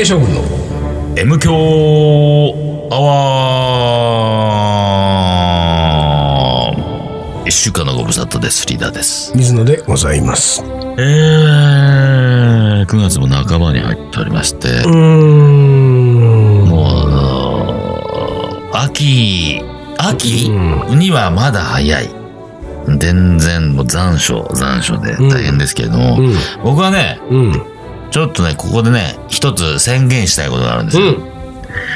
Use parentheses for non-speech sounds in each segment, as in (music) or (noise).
大将軍の M 強アワー。一週間のご無沙汰です。リーダーです。水野でございます。うえー、9月も半ばに入っておりまして、ーん。もう、秋、秋にはまだ早い。全然もう残暑、残暑で大変ですけれども、うん。僕はね、うんちょっとね、ここでね、一つ宣言したいことがあるんですよ。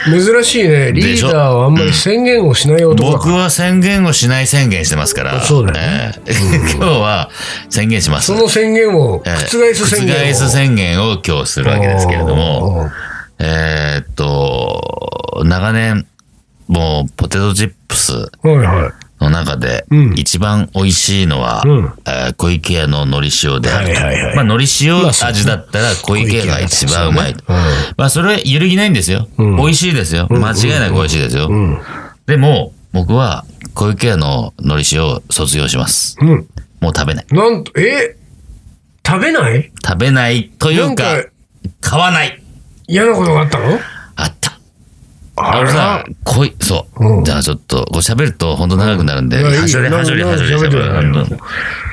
珍しいね。リーダーはあんまり宣言をしない男だから、僕は宣言をしない宣言してますから。そうだよね。えー (laughs) 今日は宣言します。その宣言をえー覆す宣言を、覆す宣言を今日するわけですけれども、えーっと、長年、もうポテトチップスはいはいの中でうん一番美味しいのは、うんえー小池屋の海苔塩であると。はいはいはいまあ海苔塩味だったら小池屋が一番うまいと。小池屋だったらそうねまあそれは揺るぎないんですよ。うん美味しいですよ。間違いなく美味しいですよ。うんでも、僕は小池屋の海苔塩を卒業します。うんもう食べない。なんとえ？食べない？食べないというか買わない。嫌なことがあったの？ああのさ、こい、そう。うんじゃあちょっと、こう喋ると本当長くなるんで、はしょりはしょりはしょりなんか喋るなんか喋ってよ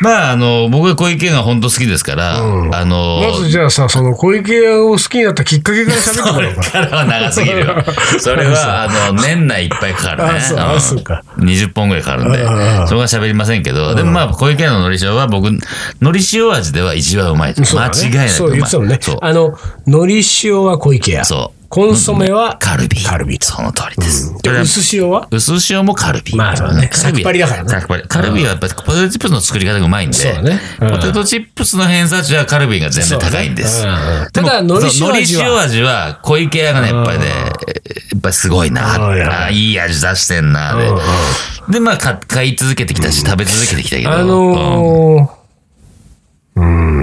まあ、あの、僕は小池屋が本当好きですから、うんあの、まずじゃあさ、その小池屋を好きになったきっかけから喋ってもらおうか。(laughs) からは長すぎるよ。それは、あの、年内いっぱいかかるね。あそうか20本ぐらいかかるんでそこは喋りませんけど、でもまあ、小池屋の海苔塩は僕、海苔塩味では一番うまいと。間違いなくそう。言ってたもんね。あの、海苔塩は小池屋。そう。コンソメはカルビ。カルビとその通りです。で、薄塩は？薄塩もカルビ。まあそうねカルビさっぱりだからねさっぱり。カルビはやっぱりポテトチップスの作り方がうまいんで。そうだねうんポテトチップスの偏差値はカルビが全然高いんです。そうだねうんただ海苔塩味はそう海苔塩味は小池屋がね、やっぱりね、やっぱりすごいな。あいい味出してんな。でで、まあか買い続けてきたし、食べ続けてきたけど。あうんの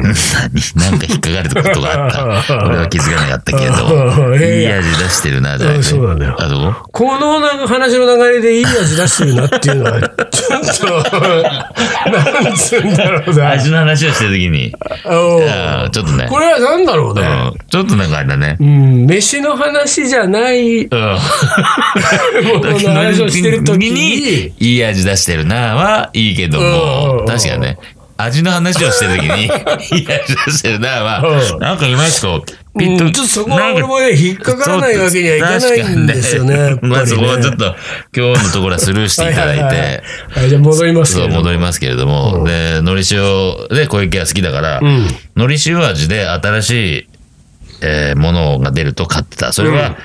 何なんか引っかかることがあった。俺は気づかなかったけれど。(laughs) いやい味出してるな、そうなんだよこのなんか話の流れでいい味出してるなっていうのは、(laughs) ちょっと、なんつうんだろうな。味の話をしてるときに。ちょっとね。これはなんだろうね。うんちょっとなんかあれだねう。ん、飯の話じゃないうん。(laughs) ものの話をしてるときに、いい味出してるなはいいけども、ん確かね、味の話をしてるときに、(laughs) いい味出してるなはうん、なんかいまいちこう、ピうん。ッと。ちょっとそこは俺もね、引っかからないわけにはいかないんですよね。まあそこはちょっと、今日のところはスルーしていただいはははて、はい、じゃあ戻りますけそう、れども。戻りますけれども、で、海苔塩で小池は好きだから、ん。海苔塩味で新しい、えーものが出ると買ってた。それは、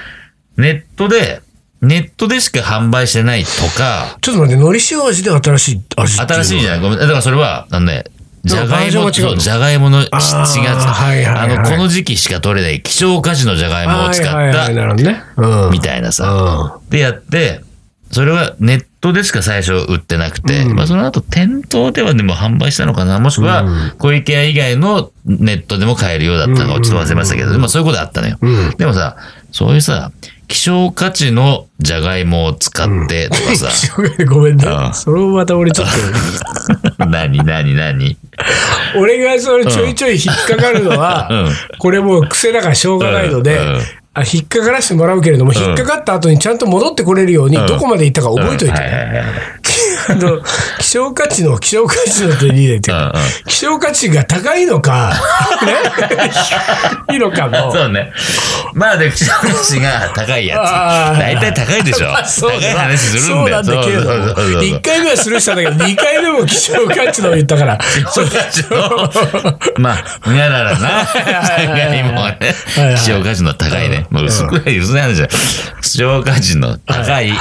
ネットで、ネットでしか販売してないとか、ちょっと待って、海苔塩味で新しい味っていうのは。新しいじゃない。ごめん。だからそれは、あのね、じゃがいも、バージョンが違うの？じゃがいもの7あはいはいはいあの、この時期しか取れない希少価値のじゃがいもを使はいはいはい、なっるほどね。うん。た、みたいなさ。でやって、それはネットでしか最初売ってなくて、まあその後店頭ではでも販売したのかな。もしくは小池屋以外のネットでも買えるようだったのかちょっと忘れましたけど、まあそういうことあったのよ。うん。でもさ、そういうさ、希少価値のじゃがいもを使ってとかさ、(laughs) ごめんね。う。ん。それもまた俺ちょっと、何 (laughs) 何何？(laughs) 俺がそれちょいちょい引っかかるのは、うん。これもう癖だからしょうがないので、うん。うんあ引っかからしてもらうけれども、引っかかった後にちゃんと戻ってこれるように、どこまで行ったか覚えといて。あの、希少価値の希少価値の手に入れてうんうん、希少価値が高いのか、ね、いいのかも。そうね。まあで、希少価値が高いやつ。大体高いでしょ。まあそうだ高い話するんだよ。そうなんだけれども、そうそうそうそう1回目はスルーしたんだけど、2回目も希少価値の言ったから、希少価値の、まあ、にゃららな、じゃがいもはねはいはい、希少価値の高いね。もう薄くない、薄い話じゃん。希少価値の高い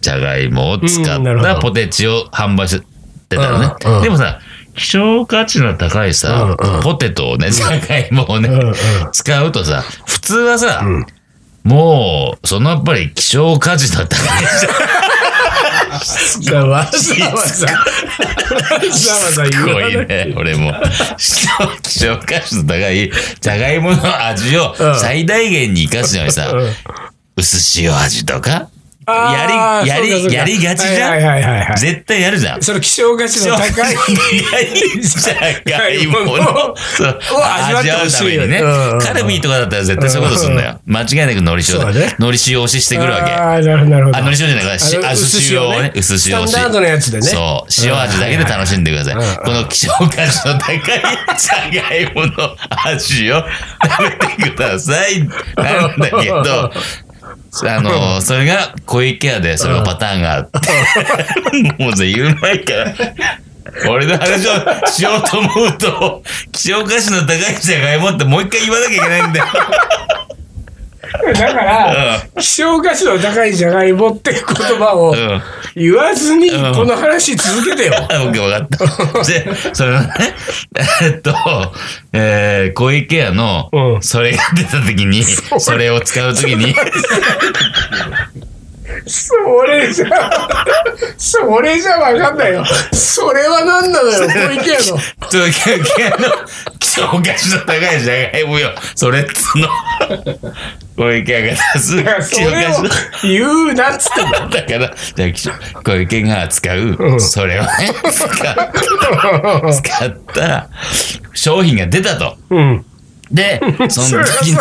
じゃがいもを使ったポテチを販売してたのね。でもさ、希少価値の高いさうんうん、ポテトをね、じゃがいもをねうんうん、使うとさ、普通はさ、もう、そのやっぱり希少価値の高いじゃん。(laughs) わざわざ、わざわざ言すわないね、俺も。希少希少価値の高い、じゃがいもの味をうん。最大限に活かすのにさうん、薄塩味とか、やり、やり、やりがちじゃん、はいはいはいはい絶対やるじゃん。その希少価値の高い。じゃがいものそう味わってほしいよね味わうためにねうん。カルビーとかだったら絶対そういうことするんだよ。間違いなく海苔塩だね。海苔塩押ししてくるわけ。ああ、なるほど、なるほど。あ、海苔塩じゃないから、しあ薄塩をね、薄塩押し。スタンダードのやつでね。そう。塩味だけで楽しんでください。この希少価値の高いじゃがいもの味を食べてください。(laughs) なんだけど、あの、(laughs) それが小池屋でそれがパターンがあって、(laughs) もうさ、言う前から、俺の話をしようと思うと、希少価値の高いじゃがいもってもう一回言わなきゃいけないんだよ。だから、希少価値の高いじゃがいもって言葉をうん。言わずに、うん。この話続けてよ。あ、オッケー、わかった。で、それのね、(laughs) えっと、えー、小池屋のう、ん。それが出た時に、それを使う時に、(laughs) それじゃ、それじゃわかんないよ。それは何なのよ、小池屋の。小池屋の希少価値の高いじゃがいもよ。それっつうの。小池屋が出すそれの。言うなっつってんだから、じゃあ希少、小池が使う、それをね、使った、使った商品が出たと。うん。で、その時に、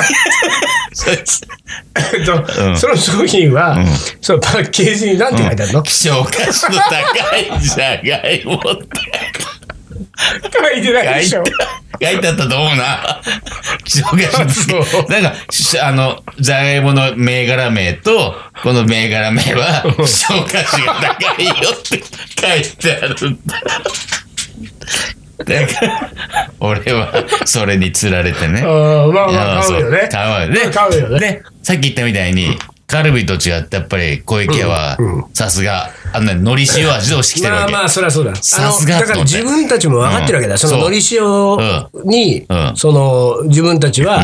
えっと、うんその商品は、そのパッケージに何て書いてあるの、希少価値の高いじゃがいもって書いてないでしょ。書いてあったと思うな。希少価値。なんか、しあの、じゃがいもの銘柄名と、この銘柄名は、希少価値が高いよって書いてあるんだ。だから、俺は、それに釣られてね。ああまあまあ買うよね。買うよね。買うよね。で、さっき言ったみたいに、カルビと違って、やっぱり小池屋は、さすが、あのね、海苔塩味で押してきてるわけ。まあまあ、そりゃそうだ。さすがだから自分たちも分かってるわけだ。うんそののり塩に、うんその、自分たちは、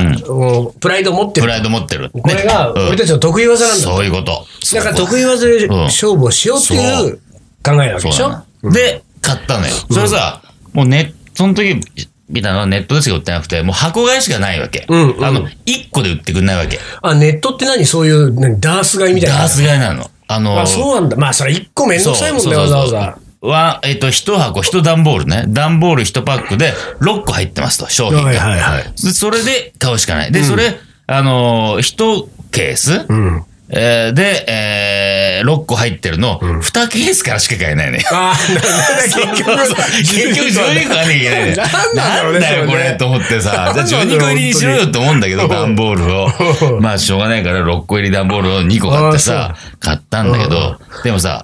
プライドを持ってる。プライド持ってる。これが、うん俺たちの得意技なんだ。そういうこと。だから得意技で勝負をしようっていう考えなわけでしょで、買ったのよ。それさ、もうネその時、見たのはネットでしか売ってなくて、もう箱買いしかないわけ。うんうんあの、1個で売ってくんないわけ。あ、ネットって何？そういう、何ダース買いみたいな？ダース買いなの。あの、あ、そうなんだ。まあ、それ一個めんどくさいもんね、わざわざ。は、えっ、と、一箱、一段ボールね。段ボール一パックで6個入ってますと、商品が。はいはいはいでそれで買うしかない。で、それ、あのー、一ケース、うん。えーで、えー、6個入ってるの、2ケースからしか買えないね。ああ、なんだ、結局、結局12個買わなきゃいけないね。なんなんだよ、これ、と思ってさ。じゃあなんなんだろう12個入りにしろよと思うんだけど、段ボールを。まあ、しょうがないから6個入り段ボールを2個買ってさ、買ったんだけど、でもさ、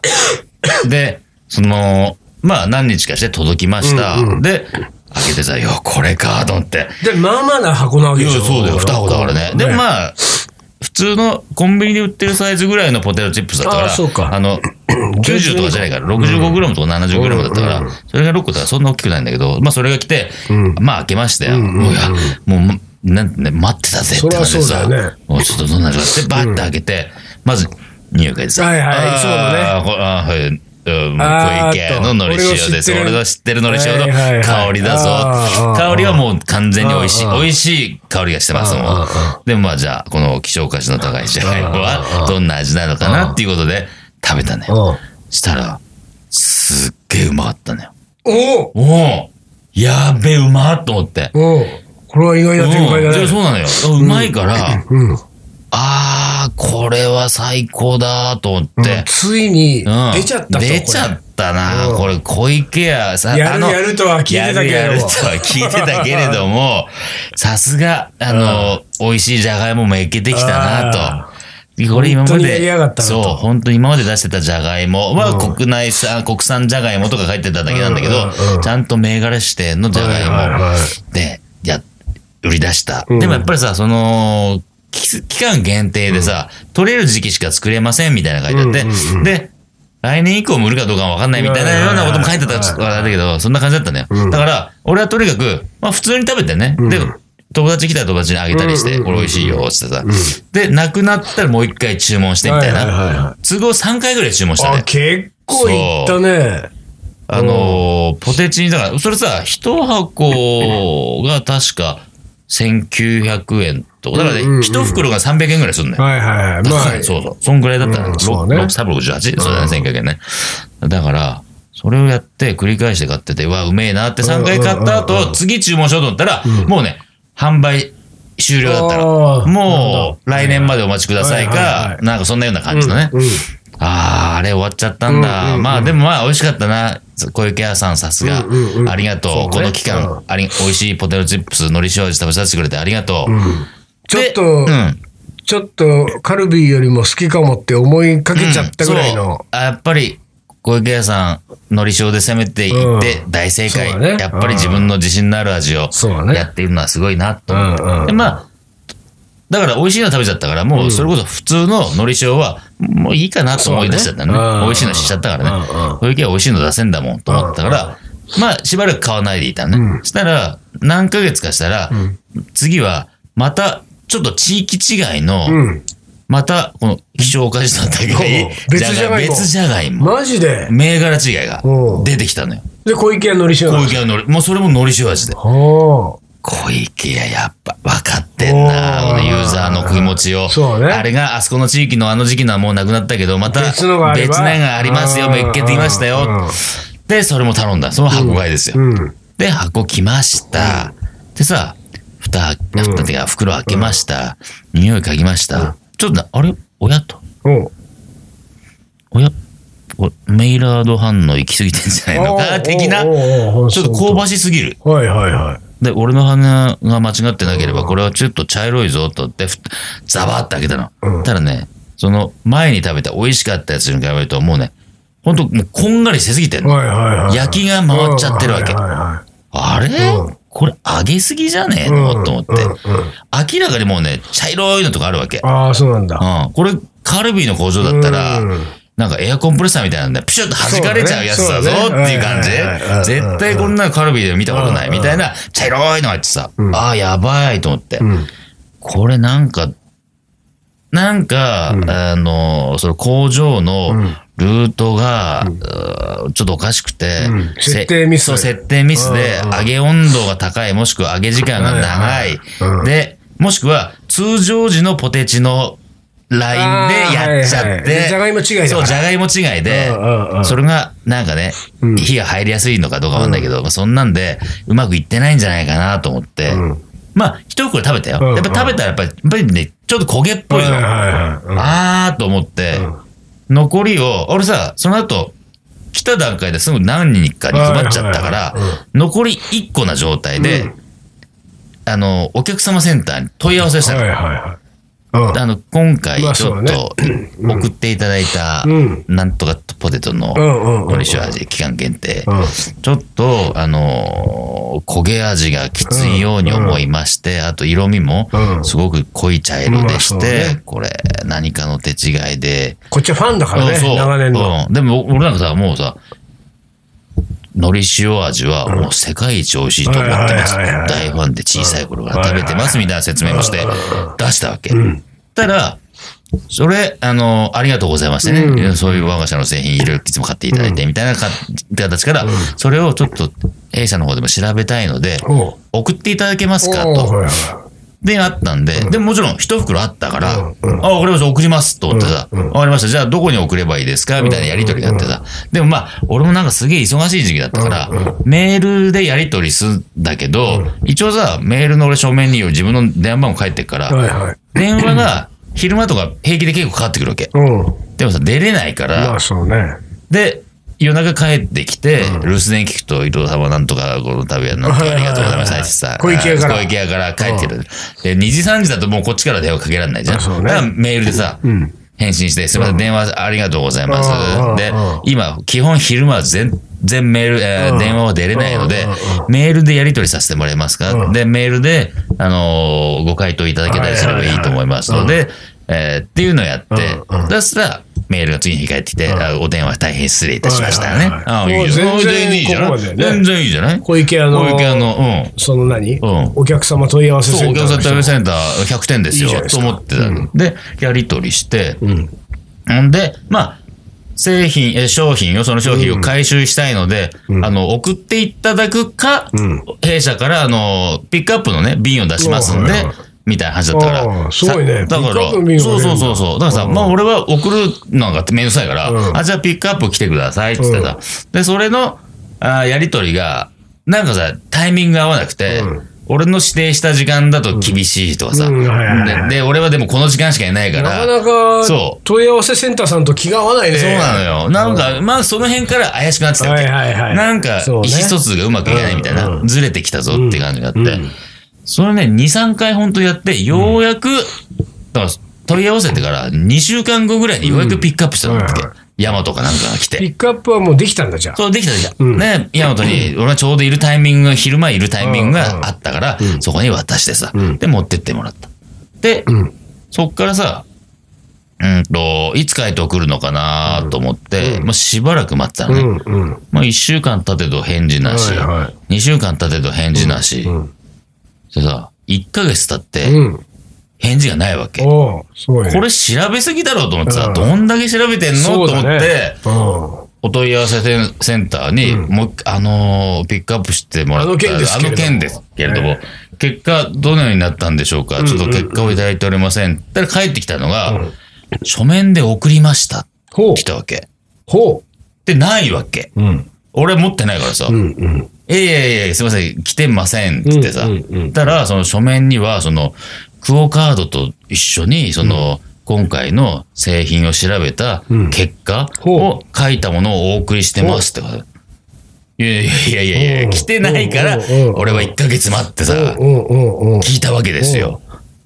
で、その、まあ、何日かして届きました。で、開けてさ、よ、これか、と思って。で、まあまあな箱なわけでしょ。そうだよ、2箱だからね。でもまあ、普通のコンビニで売ってるサイズぐらいのポテトチップスだったから、あそうか。あの、(clears throat) 90とかじゃないから、65g とか 70g だったから、それが6個だからそんな大きくないんだけど、まあそれが来て、まあ開けましたよ。もうなんてね、待ってたぜって感じでさ、もうちょっとどんな味かって、バッて開けて、まず、匂い嗅いでさ、はいはいあーいつものねあはい。うん小池屋の海苔塩です。俺の知ってる海苔塩の香りだぞ。香りはもう完全に美味しい。美味しい香りがしてますもん。でもまあじゃあ、この希少価値の高いじゃがいもはどんな味なのかなっていうことで食べたのよ。うん。したら、すっげえうまかったのよ。おおやべえうまっと思って。おおこれは意外な展開だね。うんそうなのよ。うまいから、うん。あー、これは最高だと思って。ついにうん。出ちゃったと。出ちゃったな。うん。これ、小池屋。さ、やるあのやるとは聞いてたけれども。やるやるとは聞いてたけれども、さすが、あの、美味しいじゃがいももいけてきたなあと。これ今まで、そう、本当に今まで出してたじゃがいも。は国内産、国産じゃがいもとか書いてただけなんだけどうんうんうん、ちゃんと銘柄指定のじゃがいも。いで、や、売り出した。うん。でもやっぱりさ、その、期期間限定でさ、取れる時期しか作れませんみたいなの書いてあって、うんうんうんで、来年以降も売るかどうかは分かんないみたいなようなことも書いてたらちょっとあれだけど、そんな感じだったね。だから、俺はとにかく、まあ普通に食べてね。で、友達来たら友達にあげたりして、これ美味しいよ、つってさ。で、なくなったらもう一回注文してみたいな。都合3回ぐらい注文したあ、ね。結構いったね。あのー、ポテチに、だから、それさ、一箱が確か1900円ト。だからね、うんうんうん一袋が300円ぐらいするんだよ。はいはいはい。まあ、そうそう。そんぐらいだったら、うんろそうねろ 368? そうだね、1900円ね。だから、それをやって繰り返して買ってて、うわ、うめえなって3回買ったうんうんうん後、次注文しようと思ったら、もうね、販売終了だったあの。ーもう、来年までお待ちくださいはいはいはか、いなんかそんなような感じのね。うんああ、あれ終わっちゃったんうんだ。うんうんまあでもまあ美味しかったな。小池屋さんさすがうんうんう。んありがとう。そうねこの期間うん、あり、美味しいポテトチップス、海苔塩味食べさせてくれてありがとう。ちょっと、うん。ちょっとカルビーよりも好きかもって思いかけちゃったぐらいの。あやっぱり、小池屋さん、海苔塩で攻めていってうん大正解。そうだねやっぱり自分の自信のある味をそうだねやっているのはすごいなと思って。うんうんで、まあ、だから美味しいの食べちゃったから、もうそれこそ普通の海苔塩は、もういいかなと思い出しちゃったのね。そうねうん美味しいのしちゃったからね。うんうん小池屋美味しいの出せんだもんと思ったから、まあしばらく買わないでいたのね。そしたら、何ヶ月かしたら、次は、また、ちょっと地域違いの、うん。また、この希少価値の高いおう、別じゃがいも別じゃがいも。マジで？銘柄違いが出てきたのよ。で、小池屋のり塩小池屋のり、もうそれも海苔塩味で。小池屋やっぱ分かってんな、このユーザーの気持ちを。そうねあれがあそこの地域のあの時期のはもうなくなったけど、また別のがあ別のがありますよ、うんめっけてきましたよ。で、それも頼んだ。その箱買いですよ。うん。で、箱来ました。でさ、蓋、蓋ってか袋開けました。匂い嗅ぎました。ちょっとな、あれ？親と？おうおやこれメイラード反応行き過ぎてんじゃないの？か的な、ちょっと香ばしすぎる。はいはいはい。で、俺の鼻が間違ってなければ、これはちょっと茶色いぞとって、ふザバーって開けたの。うんただね、その前に食べた美味しかったやつに比べると、もうね、ほんともうこんがりしすぎてんの。はいはいはい。焼きが回っちゃってるわけ。はいはいはあれ、うんこれ揚げすぎじゃね？えいの、と思って、明らかにもうね、茶色いのとかあるわけ。ああ、そうなんだ。うん。これ、カルビーの工場だったら、うん。なんかエアコンプレッサーみたいなんで、ピシュッと弾かれちゃうやつだぞっていう感じ。絶対こんなのカルビーで見たことない。みたいな茶色いのがあってさ、ああ、やばいと思って。うん。これなんか、なんか、あの、その工場のルートが、うーちょっとおかしくて、うん。せ設定ミス。設定ミスでうんうん揚げ温度が高い、もしくは揚げ時間が長い。で、もしくは通常時のポテチのラインでやっちゃって、じゃがいも違いそう、じゃがいも違いでそれがなんかね、うん。火が入りやすいのかどうかわかんないけど、まあそんなんでうまくいってないんじゃないかなと思って、うん。まあ、一袋食べたよ。うん。やっぱ食べたらやっぱり、やっぱりね、ちょっと焦げっぽいの。あーと思って、残りを、俺さ、その後、来た段階ですぐ何人かに配っちゃったから残り1個な状態で、うんあの、お客様センターに問い合わせしたの。はいはいはい。うんあの、今回まあちょっと送っていただいたうん、なんとかポテトののり塩味、期間限定。うん。ちょっと、あのー焦げ味がきついように思いまして、あと色味もうん。すごく濃い茶色でしてね、これ何かの手違いで、こっちはファンだからね、長年の。うん。でも俺なんかさ、もうさ、海苔塩味はもう世界一美味しいと思ってます。大ファンで小さい頃から食べてますみたいな説明もして出したわけ。たら、それ、あの、ありがとうございましてね。うん。そういう我が社の製品いろいろいつも買っていただいてみたいなか形から、それをちょっと弊社の方でも調べたいので、送っていただけますかと。で、あったんで、でももちろん一袋あったから、あ、わかりました、送りますと思ってさ、わかりました、じゃあどこに送ればいいですか？みたいなやりとりがあってさ。でもまあ、俺もなんかすげえ忙しい時期だったから、メールでやりとりするんだけど、一応さ、メールの俺書面に自分の電話番号返ってるから。電話が昼間とか平気で結構かかってくるわけ。うん。でもさ、出れないからまあ、そうね。で、夜中帰ってきて、留守電聞くと、伊藤様なんとか、この旅はなんとかありがとうございます。はい小池屋から。小池屋から帰ってくる。で、2時3時だともうこっちから電話かけられないじゃん。あそうね。だからメールでさ、ん。返信して、すみません、電話ありがとうございまうんす。でうん、今、基本昼間は全然メール、えーうん。電話は出れないのでうんうん、メールでやり取りさせてもらえます。かうん。で、メールで、あのーご回答いただけたりすればいいと思いますので、えーっていうのをやってうんうん、そしたら、メールが次に返ってきて、あお電話大変失礼いたしましたね。はいはいはい。あいいじゃん。もう全然いいじゃない？全然いいじゃない？小池屋の、小池屋の、うん。その何、うん。お客様問い合わせセンター客さんの人対応センター100点ですよと思ってたの。で、やり取りして、うん。んで、まあ、製品、え商品を、その商品を回収したいので、あの、送っていただくか、うん。弊社から、あの、ピックアップのね、瓶を出しますんでおはいはい、みたいな話だったから。すごいね。さだから、そうそうそうそう。だからさ、うん。まあ俺は送るのがめんどくさいから、うん。あ、じゃあピックアップ来てくださいって言ってさ。で、それの、あやりとりが、なんかさ、タイミングが合わなくて、うん。俺の指定した時間だと厳しいとかさ、でで、俺はでもこの時間しかいないか、なからなかそう。問い合わせセンターさんと気が合わないね。そうなのよ。なんか、まあその辺から怪しくなってたわけ。はいはいはいなんか、意思疎通がうまくいかないみたいな、ずれてきたぞって感じがあって、うんそれね、2、3回本当やって、ようやく、だから問い合わせてから2週間後ぐらいにようやくピックアップしたんだっけ？うんはいヤマトかなんかが来ピて。ックアップはもうできたんだじゃあ。そう、できたできた。うんね、ヤマトに、俺がちょうどいるタイミングが、昼前いるタイミングがあったから、そこに渡してさ、うんで、持ってってもらった。で、うん。そっからさ、うんと、いつ回答来るのかなと思って、うんもうしばらく待ってたのね。うん。うん。まあ、1週間経てど返事なし、はいは2週間経てど返事なし、うん。でさ、1ヶ月経ってうん。返事がないわけ。これ調べすぎだろうと思ってさ、うんどんだけ調べてんの、と思って、うん。お問い合わせセンターに、うんもうあのーピックアップしてもらったあの件ですけれどもあの件ですけれども、え結果、どのようになったんでしょうか、ちょっと結果をいただいておりません。ったら帰ってきたのが、うん書面で送りました。ほう来。たわけ。ほで、ないわけ。う。うん。俺持ってないからさ、うん。うん。いやいやいや、すいません、来てません、つってさ。うんうんうんたら、その書面には、その、クオカードと一緒に、その、今回の製品を調べたうん結果ほを書いたものをお送りしてますってこと。いやいやいやいや来てないからうんうんう、ん俺は1ヶ月待ってさ、うんうんうん。聞いたわけですよ。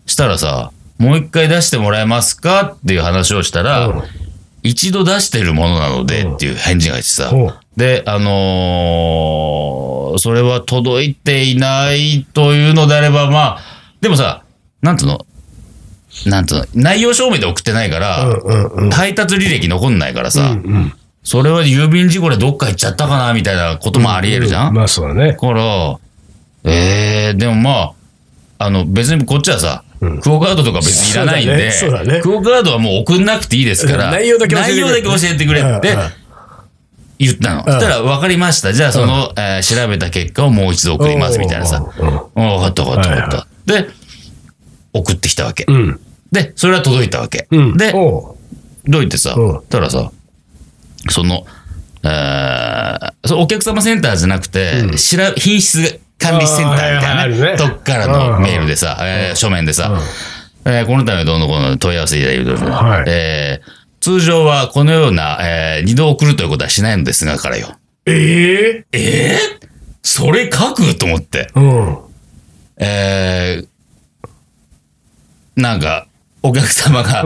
したらさ、もう一回出してもらえますかっていう話をしたら、うん一度出してるものなのでっていう返事が来てさ、ほうで、あのーそれは届いていないというのであれば、まあ、でもさ、なんつうの、なんつうの、内容証明で送ってないから、うんうんうん。配達履歴残んないからさ、うんそれは郵便事故でどっか行っちゃったかな、みたいなこともあり得るじゃん、まあそうだね。だから、えー、でもまあ、あの、別にこっちはさ、うんクオカードとか別にいらないんで、クオカードはもう送んなくていいですから、うん内容だけ教えてくれって言ったの。そしたら、分かりました。じゃあ、その、えー調べた結果をもう一度送ります、みたいなさ。うん分かった分かった分かった。はで、送ってきたわけ。うん。で、それは届いたわけ。うん。で、おう届いてさ、うんたらさ、その、えーそのお客様センターじゃなくて、品質管理センターみたいなね、とこからのメールでさ、えー書面でさ、えーこのためどうのこうの問い合わせいただいてはい。えー通常はこのような、えー二度送るということはしないのですが、からよ。えええー？それ書くと思って。うん。えーなんか、お客様が、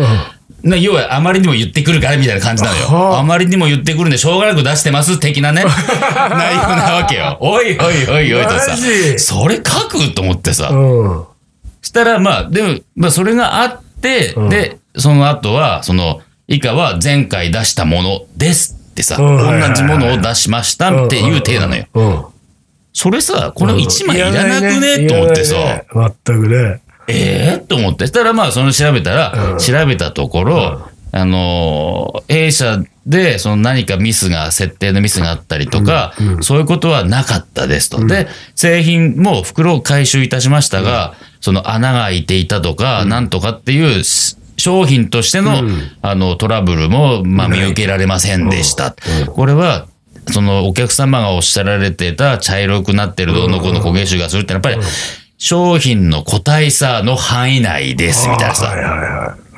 な要はあまりにも言ってくるからみたいな感じなのよ。はああまりにも言ってくるんで、しょうがなく出してます的なね、(laughs) 内容なわけよ。おいおいおいおいとさそれ書くと思ってさ。うん。したら、まあ、でも、まあ、それがあって、うんで、その後は、その、以下は前回出したものですってさ、うん同じものを出しましたっていう体なのよ。うん。それさ、この1枚いらなくいね？と思ってさ、全くね。ええと思って。したらまあ、その調べたら、うん。調べたところ、あのー弊社で、その何かミスが、設定のミスがあったりとか、うんうん。そういうことはなかったですと。で、製品も袋を回収いたしましたが、その穴が開いていたとか、なんとかっていう、し商品としての、うん。あの、トラブルも、まあ、見受けられませんでした。これは、そのお客様がおっしゃられてた茶色くなってるどうのこうの焦げ臭がするってやっぱり商品の個体差の範囲内ですみたいなはいさ。はい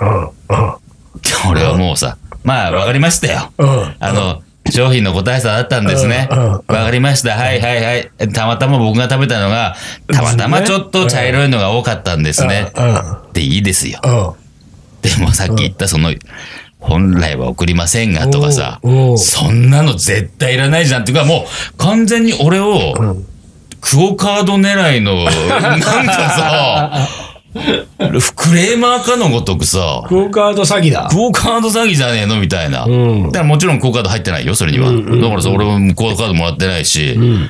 はい。(laughs) 俺はもうさ、まあわかりましたよ。うん。うん。あの、商品の個体差だったんですね。うんうんわかりました。はいはいはい。たまたま僕が食べたのが、たまたまちょっと茶色いのが多かったんですね。うん。でいいですよ。うん。でもさっき言ったその、本来は送りませんがとかさおうおう、そんなの絶対いらないじゃんっていうか、もう完全に俺を、クオカード狙いの、なんかさ、クレーマーかのごとくさ、クオカード詐欺だ。クオカード詐欺じゃねえのみたいな。うんだからもちろんクオカード入ってないよ、それには。だからさ、俺もクオカードもらってないし、うん。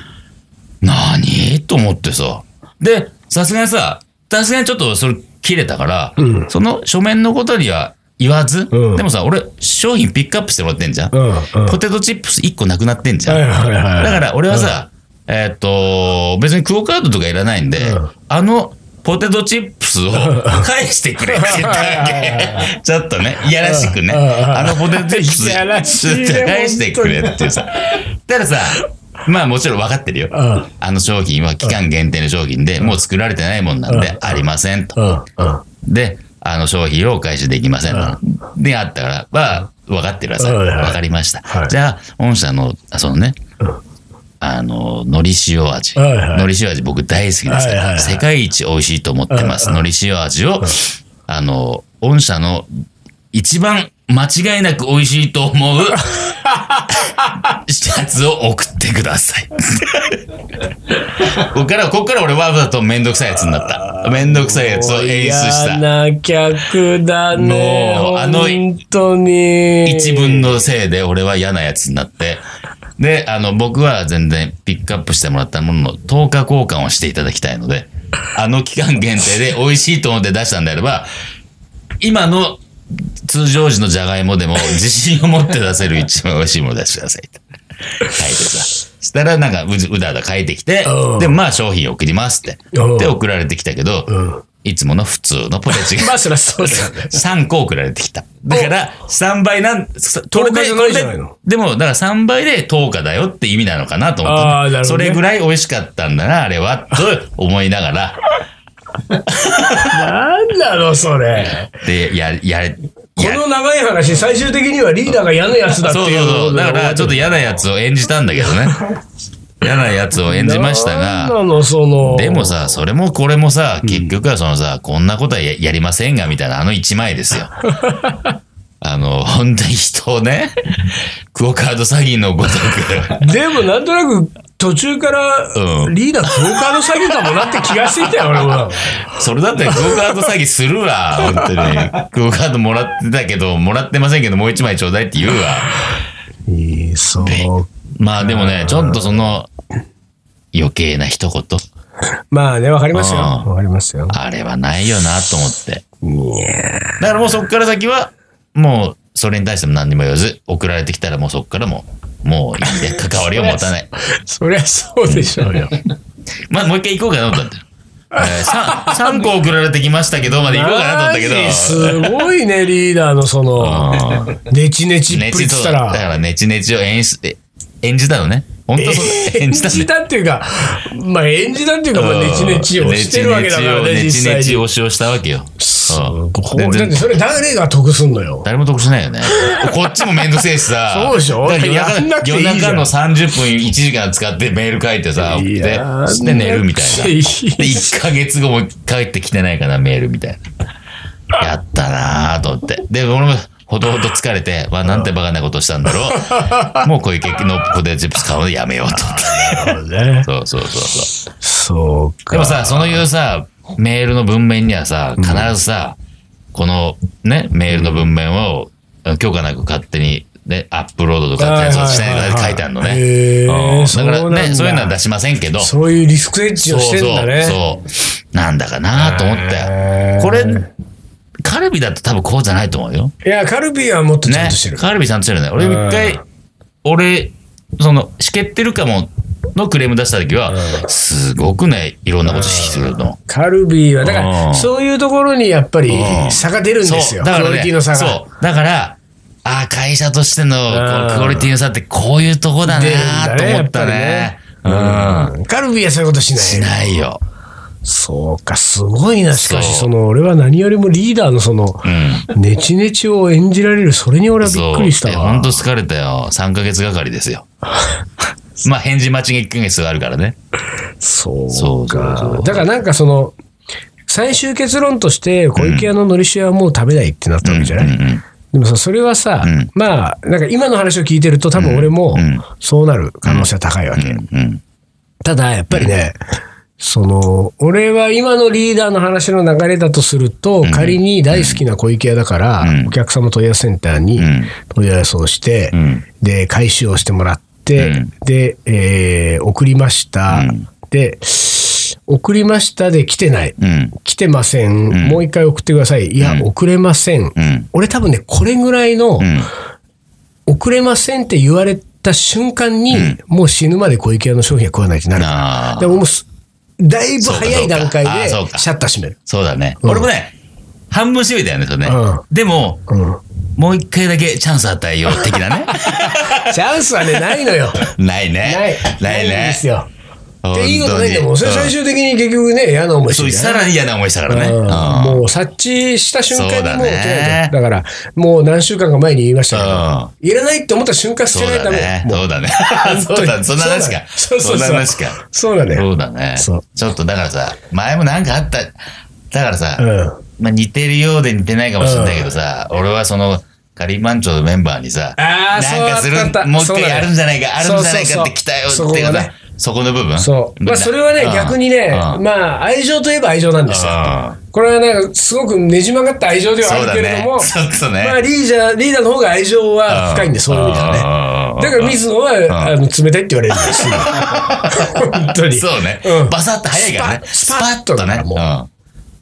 何？と思ってさ。で、さすがにさ、さすがにちょっとそれ切れたから、うんその書面のことには言わず、うんでもさ、俺、商品ピックアップしてもらってんじゃん。うん。うん。ポテトチップス1個なくなってんじゃん。はいはいはい。だから俺はさ、えーっと、別にクオカードとかいらないんで、うんあのポテトチップスを (laughs) 返してくれって言ったわけ。(laughs) ちょっとね、いやらしくね。あのポテトチップス、(laughs) 返してくれってさ。たださ、まあもちろん分かってるよ。んあの商品は期間限定の商品で、もう作られてないもんなんで、ありませんと。で、あの商品をお返しできませんと。で、あったから、まあ、分かってるわさ。はいはい分かりましたは。いじゃあ、御社の、あそのね、あの、海苔塩味。はいはい海苔塩味僕大好きですかはいはいはいら。世界一美味しいと思ってます。海苔塩味を、あの、御社の一番間違いなく美味しいと思うシャツを送ってください。(laughs) ここから、ここから俺わざとめんどくさいやつになった。めんどくさいやつを演出した。嫌な客だね。もうあの本当に。一文のせいで俺は嫌なやつになって。で、あの、僕は全然ピックアップしてもらったものの10日交換をしていただきたいので、あの期間限定で美味しいと思って出したんであれば、今の通常時のじゃがいもでも自信を持って出せる一番美味しいものを出してくださいと。書いてさ。したらなんかうだうだ書いてきてうん、で、まあ商品送りますって。うんで、送られてきたけど、んいつもの普通のポテチが (laughs) まあ、そりゃそうだよね。3個送られてきた。だから、3倍なん、そこれ10日じゃないじゃないのででも、だから3倍で10日だよって意味なのかなと思ったのあーなるほどねそれぐらい美味しかったんだな、あれは、と思いながら、なんなの、それ。で、や、やれ、こやの長い話、最終的にはリーダーが嫌なやつだってそういう。そうそう。だから、ちょっと嫌なやつを演じたんだけどね。嫌なやつを演じましたが。でもさ、それもこれもさ、結局はそのさ、こんなことはややりませんが、みたいなあの一枚ですよ。(laughs) あの、本当に人をね、クオカード詐欺のごとく、でもなんとなく途中からうんリーダークオカード詐欺かもなって気がしてきたよ、俺も。それだったらクオカード詐欺するわ、本当に。クオカードもらってたけど、もらってませんけど、もう一枚ちょうだいって言うわ。(laughs) いいそう。まあでもね、ちょっとその、余計な一言。まあね、わかりますよ。うんわかりますよ。あれはないよなと思って。だからもうそっから先は、もう、それに対しても何にも言わず、送られてきたらもうそっからもう、もういいんで、関わりを持たない。(laughs) そりゃそうでしょうよ。(laughs) まあ、もう一回行こうかなと思った。えー、3, 3個送られてきましたけど、まで行こうかなと思ったけど。すごいね、リーダーのその、ネチネチっぷりっつった。ネチとだからら、ネチネチを演出、え演じたのね。本当そう、演演じたねじたっていうか、まあ演じたっていうか、まあネチネチをしてるわけだからね、ネチネチをネチネチ実際に。推しをしたわけよ。だってそれ誰が得すんのよ？誰も得しないよね。こっちもめんどくせえしさ。(laughs) そうでしょ？いい夜中の30分1時間使ってメール書いてさ、送って、で寝るみたいな。で、いい1ヶ月後も帰ってきてないかな、メールみたいな。やったなぁと思って。で、俺もほどほど疲れて、わ、なんてバカなことしたんだろう。(laughs) もう小池のポテトチップス買うのやめようと思って。ね。そうそうそうそう。そうか。でもさ、そういうさ、メールの文面にはさ、必ずさ、このね、メールの文面を許可なく勝手にね、アップロードとかってしないで書いてあるのね。へーうんそうなんだだからね、そういうのは出しませんけど、そういうリスクエッジをしてんだね。そうそうそう。なんだかなと思ったよ。これ、カルビだと多分こうじゃないと思うよ。いや、カルビーはもっとちゃんねとしてる。。カルビちゃんとしてるね。俺うん一回、俺、その、しけってるかものクレーム出した時は、すごくね、いろんなこと引きするの。カルビーは、だかうんら、そういうところにやっぱりうん差が出るんですよ。だからね、クオリティの差が。そう。だから、ああ、会社としてのクオリティの差ってこういうとこだなと思ったね。ねうんカルビーはそういうことしない。しないよ。そうか、すごいな。しかし、その、俺は何よりもリーダーのその、うん。ネチネチを演じられる、それに俺はびっくりしたわ。本当疲れたよ。3ヶ月がかりですよ。(laughs) まあ、返事待ちが1ヶ月あるからね。そうか。だからなんかその、最終結論として、小池屋ののり塩はもう食べないってなったわけじゃない、うんうんでもさ、それはさ、うんまあ、なんか今の話を聞いてると多分俺もうんそうなる可能性は高いわけ。うんうんただ、やっぱりね、その、俺は今のリーダーの話の流れだとすると、仮に大好きな小池屋だから、うん。お客様問い合わせセンターにん。問い合わせをして、うん。で、回収をしてもらって、うん。で、えー送りました。うん。で、送りましたで来てない。うん。来てません。ん。もう一回送ってください。いや、うん。送れません。うん。俺多分ね、これぐらいの、うん。送れませんって言われた瞬間に、もう死ぬまで小池屋の商品は食わないってなる。でもだいぶ早い段階でシャッター閉める。そうだね。うん俺もね、半分閉めたよね、それね。うんでも、うん。もう一回だけチャンス与えよう的なね。(laughs) チャンスはね、ないのよ。(laughs) ないね。ない。ないねんで。すよ。いいことないんだもん。それ最うん終的に結局ね、嫌な思いしてそう、るさらに嫌な思いしたからね。もう察知した瞬間にもうだから、もう何週間か前に言いましたけど、うんいらないって思った瞬間捨てそうないとダメ。だね。もう (laughs) そうだね。そうだ、そんな話か。そうそうそう。んな話か。そうだね。そうだね。ちょっとだからさ、前もなんかあった。だからさ、うん。まあ似てるようで似てないかもしれないけどさ、俺はその、カリマンチョのメンバーにさ、なんかするもう一回やるんじゃないか、あるんじゃないかってそうそうそう来たよっていうそこがさね、そこの部分？そう。まあ、それはね、逆にね、まあ、愛情といえば愛情なんですよ。あこれはなんか、すごくねじ曲がった愛情ではあるけれども、そうだねまあ、リーダー、リーダーの方が愛情は深いんで、そういう意味ではね。だから、水野は、あの、冷たいって言われるんですよ。(laughs) 本当に。そうねうん。バサッと早いからね。スパッとだからもううん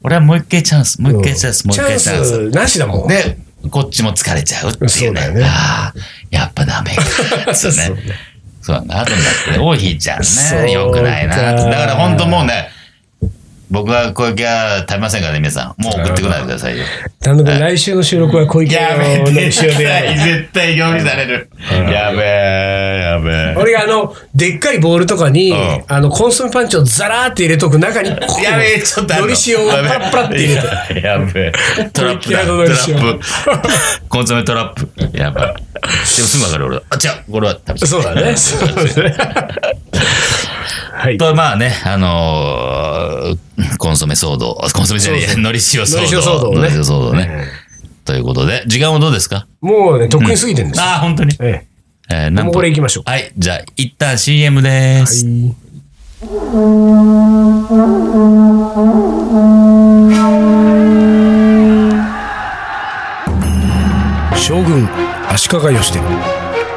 俺はもう一回チャンス、もう一回チャンス、もう一チャン回チャンス。スなしだもん。で、こっちも疲れちゃうっていうね。そうねああ、やっぱダメか。(laughs) そうね。そうだな。後になってね、おひーちゃんね、よくないな。かだから本当もうね、僕は小池は食べませんからね、皆さん。もう送ってこないでくださいよ。単独来週の収録は小池やべえ、の絶対、る。絶対表示される。やべえ、やべえ。俺があの、でっかいボールとかに、うんあの、コンソメパンチをザラーって入れとく中に、やべえ、ちょっとののり塩をパラッパラって入れて。やべえ。トラップだ。トラップ。コンソメトラップ。やばい。でもすぐわかる俺は。あ、違う。これは食べちゃそうだね。そうだね。はい。と、まあね、あのーコンソメ騒動、コンソメじゃねえや、のり塩騒動。のり塩騒動ねのり塩騒動ね。ということで、時間はどうですか？もうね、とっくに過ぎてるんですよ。ああ、本当に？ええー、え。何分もうこれ行きましょう。はい、じゃあ、一旦 CM です。はい将軍足利義輝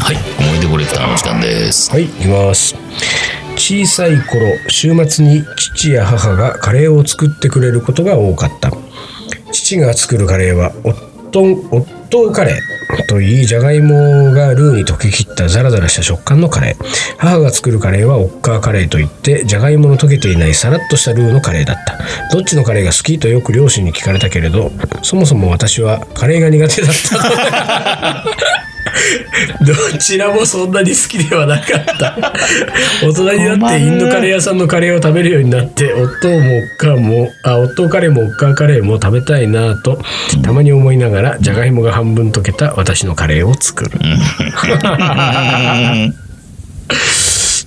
はい。思い出コレクターの時間です。はい行きます。小さい頃週末に父や母がカレーを作ってくれることが多かった。父が作るカレーはオットンオットーカレーといいじゃがいもがルーに溶けきったザラザラした食感のカレー。母が作るカレーはオッカーカレーといってじゃがいもの溶けていないさらっとしたルーのカレーだった。どっちのカレーが好きとよく両親に聞かれたけれどそもそも私はカレーが苦手だった。(laughs) (laughs) どちらもそんなに好きではなかった。(laughs) 大人になってインドカレー屋さんのカレーを食べるようになって夫もおっかもあ夫カレーもおっかカレーも食べたいなとたまに思いながらじゃがいもが半分溶けた私のカレーを作る。(laughs)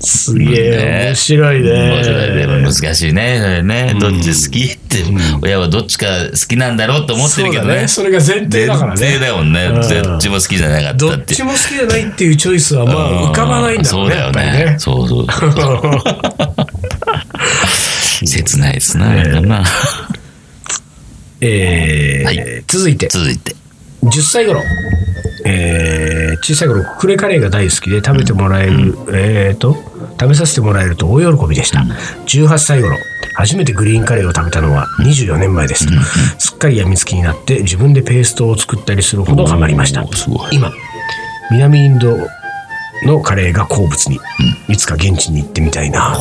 すげえ面白いね。面白いでも難しいね。それねどっち好きって親はどっちか好きなんだろうと思ってるけどね。それが前提だからね。前提だもんね。うん。どっちも好きじゃなかったどっちも好きじゃないっていうチョイスはまあ浮かばないんだろうねそうだよね。そうそう (laughs) 切ないですななんかな。えーはい。続いて。続いて。10歳頃、えー小さい頃クレカレーが大好きで食べてもらえる、えーと食べさせてもらえると大喜びでした、18歳頃初めてグリーンカレーを食べたのは24年前です、すっかりやみつきになって自分でペーストを作ったりするほどハマりました。今南インドのカレーが好物に、いつか現地に行ってみたいな。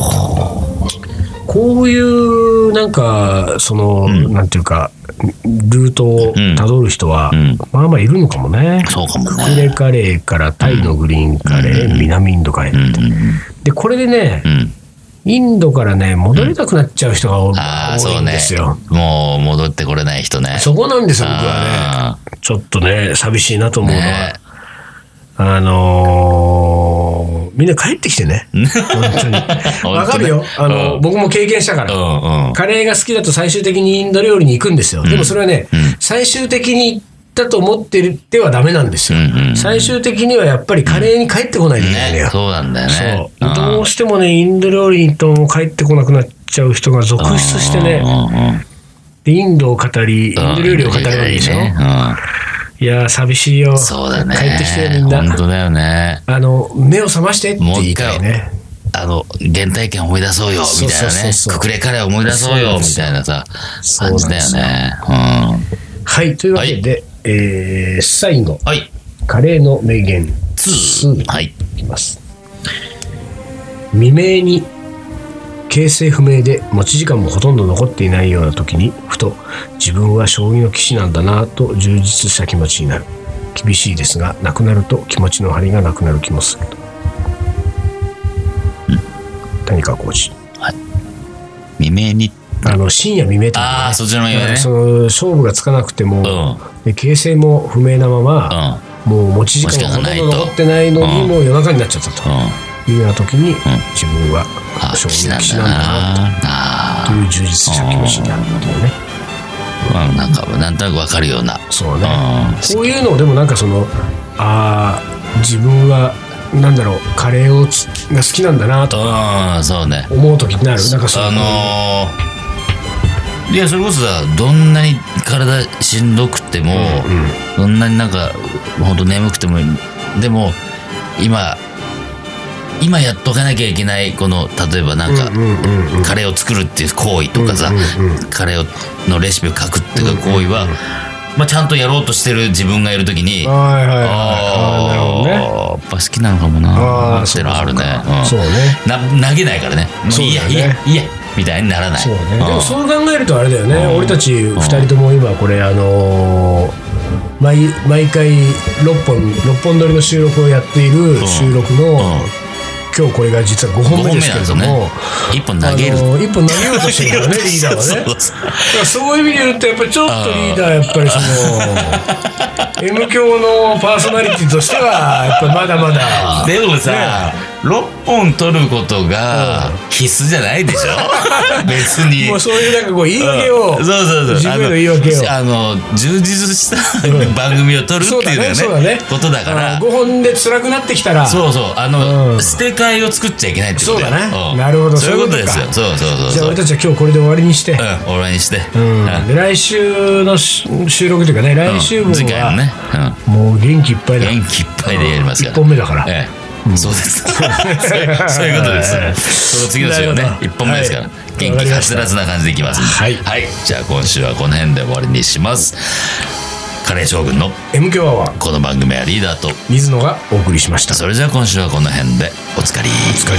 こういうなんかその、なんていうかルートをたどる人は、ん。まあまあいるのかもね。そうかもクねレカレーからタイのグリーンカレー、南インドカレーって。で、これでねう、ん。インドからね、戻りたくなっちゃう人が多いんそうねですよ。もう戻ってこれない人ね。そこなんですよ、僕はあね。ちょっとね、寂しいなと思うのは。ね。あのーみんな帰ってきてね。本当に。(laughs) わかるよ。あの、うん僕も経験したから。うんうんカレーが好きだと最終的にインド料理に行くんですよ。でもそれはね、最終的に行ったと思ってるってはダメなんですよ。うんうんうん最終的にはやっぱりカレーに帰ってこないといけないのよ。ねそうなんだよねそう。どうしてもね、インド料理に行っても帰ってこなくなっちゃう人が続出してね、うんうんでインドを語り、インド料理を語るわけでしょ。ねいやー、寂しいよ。うんそうだね。帰ってきてよ、みんな。本当だよね。あの、目を覚ましてって言いたいね。あの、原体験思い出そうよ、みたいなね。くくれカレー思い出そうよ、みたいなさ、そう感じだよね。はい、というわけで、えー最後、うん。はい。カレーの名言2。2はい。いきます。未明に形勢不明で持ち時間もほとんど残っていないような時にふと自分は将棋の棋士なんだなと充実した気持ちになる厳しいですがなくなると気持ちの張りがなくなる気もすると谷川浩司未明に。あの深夜未明とか、ああ、そっちの未明ね。その勝負がつかなくても、で形勢も不明なまま、うもう持ち時間がほとんど残ってないのにうんもう夜中になっちゃったとん。うん。いうような時に、自分はあ、将棋の棋士なんだなという充実した気持ちになるっていうねあ。まあ、なんか、なんとなくわかるような。そうね。うん。こういうのをでもなんかそのああ自分はなんだろうカレーをつが好きなんだなとうん、そうね。思う時になる。なんかそのあのーいや、それこそさ、どんなに体しんどくても、どんなになんか、ほんと眠くても、でも、今、今やっとかなきゃいけない、この、例えばなんか、カレーを作るっていう行為とかさ、カレーをのレシピを書くっていう行為は、まあ、ちゃんとやろうとしてる自分がいるときに、はいはいはいああやっぱ好きなのかもな。ああってのはあるね。そうねん。な投げないからね。もういいや、いいや、いいや、みたいにならない。でん。もそう考えるとあれだよね。うん。俺たち2人とも今これあのー毎毎回6本6本撮りの収録をやっている収録の今日これが実は5 5本目ですけれども。ね。一本投げる。あの一本投げようとしてるからね (laughs) リーダーはね。そういう意味で言うとやっぱりちょっとリーダーやっぱりその M 教のパーソナリティとしてはやっぱまだまだ。でもさ、6本取ることが必須じゃないでしょ？(laughs) 別に。もうそういうなんかこう言い訳をうん。そうそうそう。自分への言い訳を。あの、充実した番組を撮るっていうのがそうだねね、ことだから。5本で辛くなってきたら。そうそう。あの、うん。捨て替えを作っちゃいけないってことよ。そうだね。ん。なるほどそういうことですよ。そうそうそうじゃあ。俺たちは今日これで終わりにして、うん、終わりにして。で来週のし収録というかね来週分次回のはね、うん。もう元気いっぱいだ。元気いっぱいでやりますから。1本目だから。ええ、そうです。そういうそういうことです。その次の週はねなるほ、ど一本目ですからはい。元気はつらつな感じでいきますんで。はいはい。じゃあ今週はこの辺で終わりにします。カレー将軍の M 強アワーこの番組はリーダーと、水野がお送りしましたそれじゃあ今週はこの辺でおつかり。お疲れ